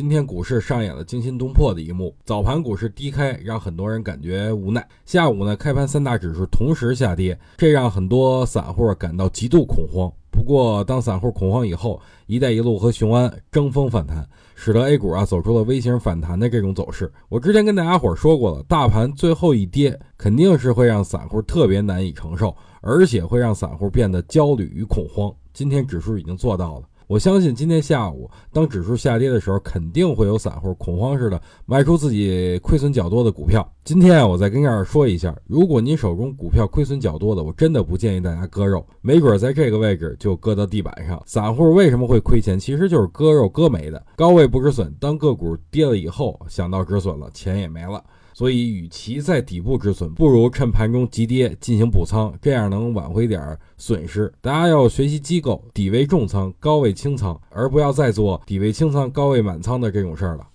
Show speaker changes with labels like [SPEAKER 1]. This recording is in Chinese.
[SPEAKER 1] 今天股市上演了惊心动魄的一幕，早盘股市低开，让很多人感觉无奈。下午呢，开盘三大指数同时下跌，这让很多散户感到极度恐慌。不过，当散户恐慌以后，一带一路和雄安争锋反弹，使得 A 股啊走出了 V 型反弹的这种走势。我之前跟大家伙说过了，大盘最后一跌，肯定是会让散户特别难以承受，而且会让散户变得焦虑与恐慌。今天指数已经做到了。我相信今天下午，当指数下跌的时候，肯定会有散户恐慌似的卖出自己亏损较多的股票。今天啊，我再跟这儿说一下，如果您手中股票亏损较多的，我真的不建议大家割肉，没准在这个位置就割到地板上。散户为什么会亏钱？其实就是割肉割没的，高位不止损，当个股跌了以后，想到止损了，钱也没了。所以，与其在底部止损，不如趁盘中急跌进行补仓，这样能挽回点损失。大家要学习机构，底位重仓，高位清仓，而不要再做底位清仓、高位满仓的这种事儿了。